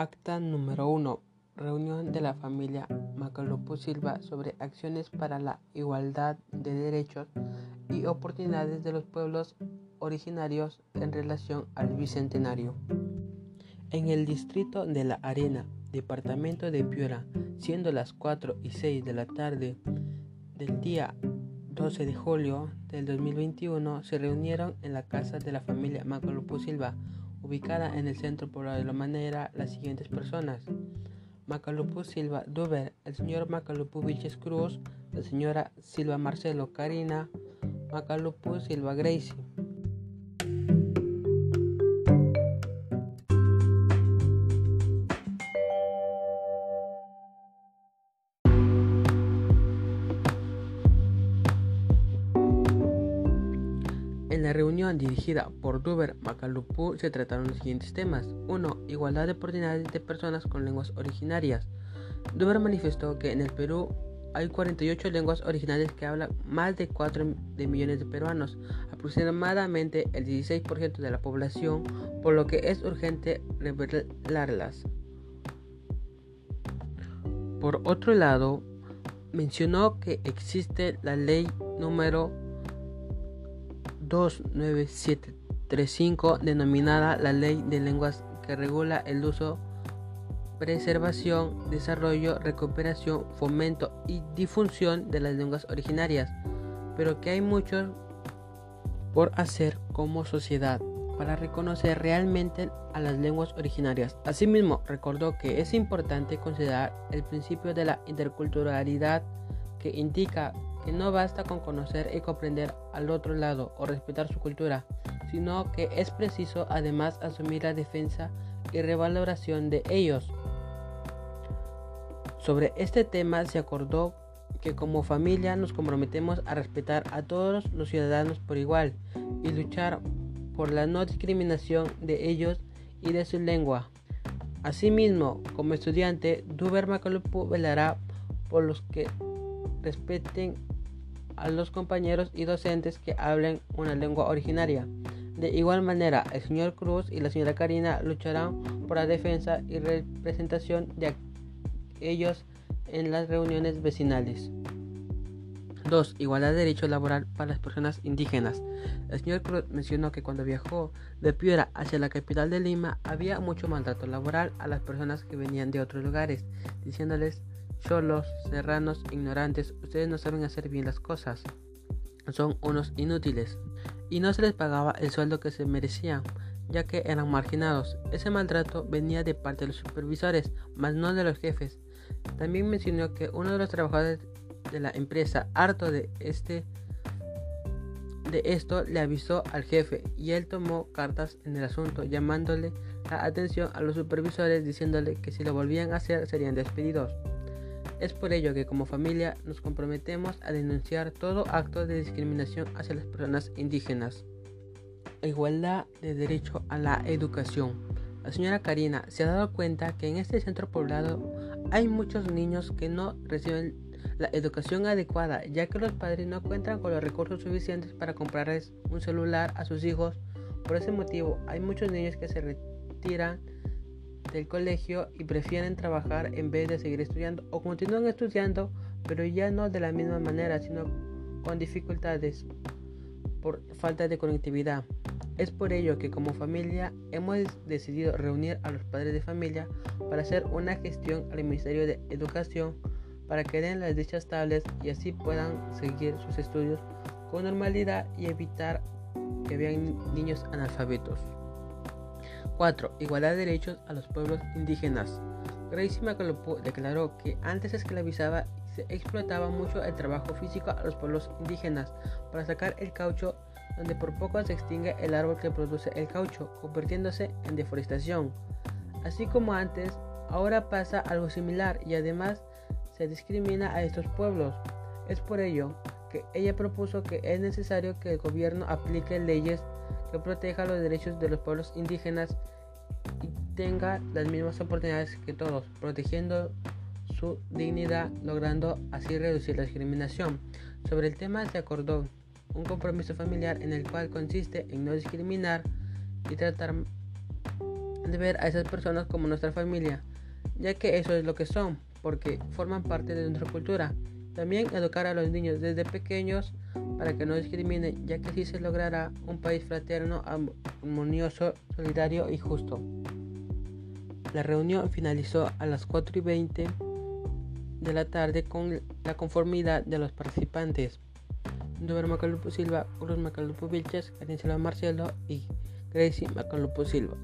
Acta número 1. Reunión de la familia Macalupu Silva sobre acciones para la igualdad de derechos y oportunidades de los pueblos originarios en relación al Bicentenario. En el distrito de La Arena, departamento de Piura, siendo las 4 y 6 de la tarde del día 12 de julio del 2021, se reunieron en la casa de la familia Macalupu Silva ubicada en el centro de la manera las siguientes personas. Macalupu Silva Duber, el señor Macalupu Vilches Cruz, la señora Silva Marcelo Karina, Macalupu Silva Gracie. La reunión dirigida por Duber Macalupu se trataron los siguientes temas. 1. Igualdad de oportunidades de personas con lenguas originarias. Duber manifestó que en el Perú hay 48 lenguas originarias que hablan más de 4 de millones de peruanos, aproximadamente el 16% de la población, por lo que es urgente revelarlas. Por otro lado, mencionó que existe la ley número 29735 denominada la Ley de Lenguas que regula el uso, preservación, desarrollo, recuperación, fomento y difusión de las lenguas originarias, pero que hay mucho por hacer como sociedad para reconocer realmente a las lenguas originarias. Asimismo, recordó que es importante considerar el principio de la interculturalidad que indica que no basta con conocer y comprender al otro lado o respetar su cultura, sino que es preciso además asumir la defensa y revaloración de ellos. Sobre este tema se acordó que como familia nos comprometemos a respetar a todos los ciudadanos por igual y luchar por la no discriminación de ellos y de su lengua. Asimismo, como estudiante, Duber Macalupu velará por los que respeten a los compañeros y docentes que hablen una lengua originaria. De igual manera, el señor Cruz y la señora Karina lucharán por la defensa y representación de ellos en las reuniones vecinales. 2. Igualdad de derecho laboral para las personas indígenas. El señor Cruz mencionó que cuando viajó de Piura hacia la capital de Lima había mucho maltrato laboral a las personas que venían de otros lugares, diciéndoles Solos, serranos, ignorantes, ustedes no saben hacer bien las cosas. Son unos inútiles. Y no se les pagaba el sueldo que se merecían, ya que eran marginados. Ese maltrato venía de parte de los supervisores, mas no de los jefes. También mencionó que uno de los trabajadores de la empresa, harto de este de esto, le avisó al jefe y él tomó cartas en el asunto, llamándole la atención a los supervisores, diciéndole que si lo volvían a hacer serían despedidos. Es por ello que como familia nos comprometemos a denunciar todo acto de discriminación hacia las personas indígenas. Igualdad de derecho a la educación. La señora Karina se ha dado cuenta que en este centro poblado hay muchos niños que no reciben la educación adecuada, ya que los padres no cuentan con los recursos suficientes para comprarles un celular a sus hijos. Por ese motivo, hay muchos niños que se retiran del colegio y prefieren trabajar en vez de seguir estudiando o continúan estudiando pero ya no de la misma manera sino con dificultades por falta de conectividad. Es por ello que como familia hemos decidido reunir a los padres de familia para hacer una gestión al Ministerio de Educación para que den las dichas tablets y así puedan seguir sus estudios con normalidad y evitar que vean niños analfabetos. 4. Igualdad de derechos a los pueblos indígenas. Gracie Macalopo declaró que antes se esclavizaba y se explotaba mucho el trabajo físico a los pueblos indígenas para sacar el caucho, donde por poco se extingue el árbol que produce el caucho, convirtiéndose en deforestación. Así como antes, ahora pasa algo similar y además se discrimina a estos pueblos. Es por ello que ella propuso que es necesario que el gobierno aplique leyes que proteja los derechos de los pueblos indígenas y tenga las mismas oportunidades que todos, protegiendo su dignidad, logrando así reducir la discriminación. Sobre el tema se acordó un compromiso familiar en el cual consiste en no discriminar y tratar de ver a esas personas como nuestra familia, ya que eso es lo que son, porque forman parte de nuestra cultura. También educar a los niños desde pequeños para que no discriminen, ya que así se logrará un país fraterno, armonioso, solidario y justo. La reunión finalizó a las 4 y 20 de la tarde con la conformidad de los participantes. Dover Macalupo Silva, Cruz Macalupo Vilches, Silva Marcelo y Gracie Macalupo Silva.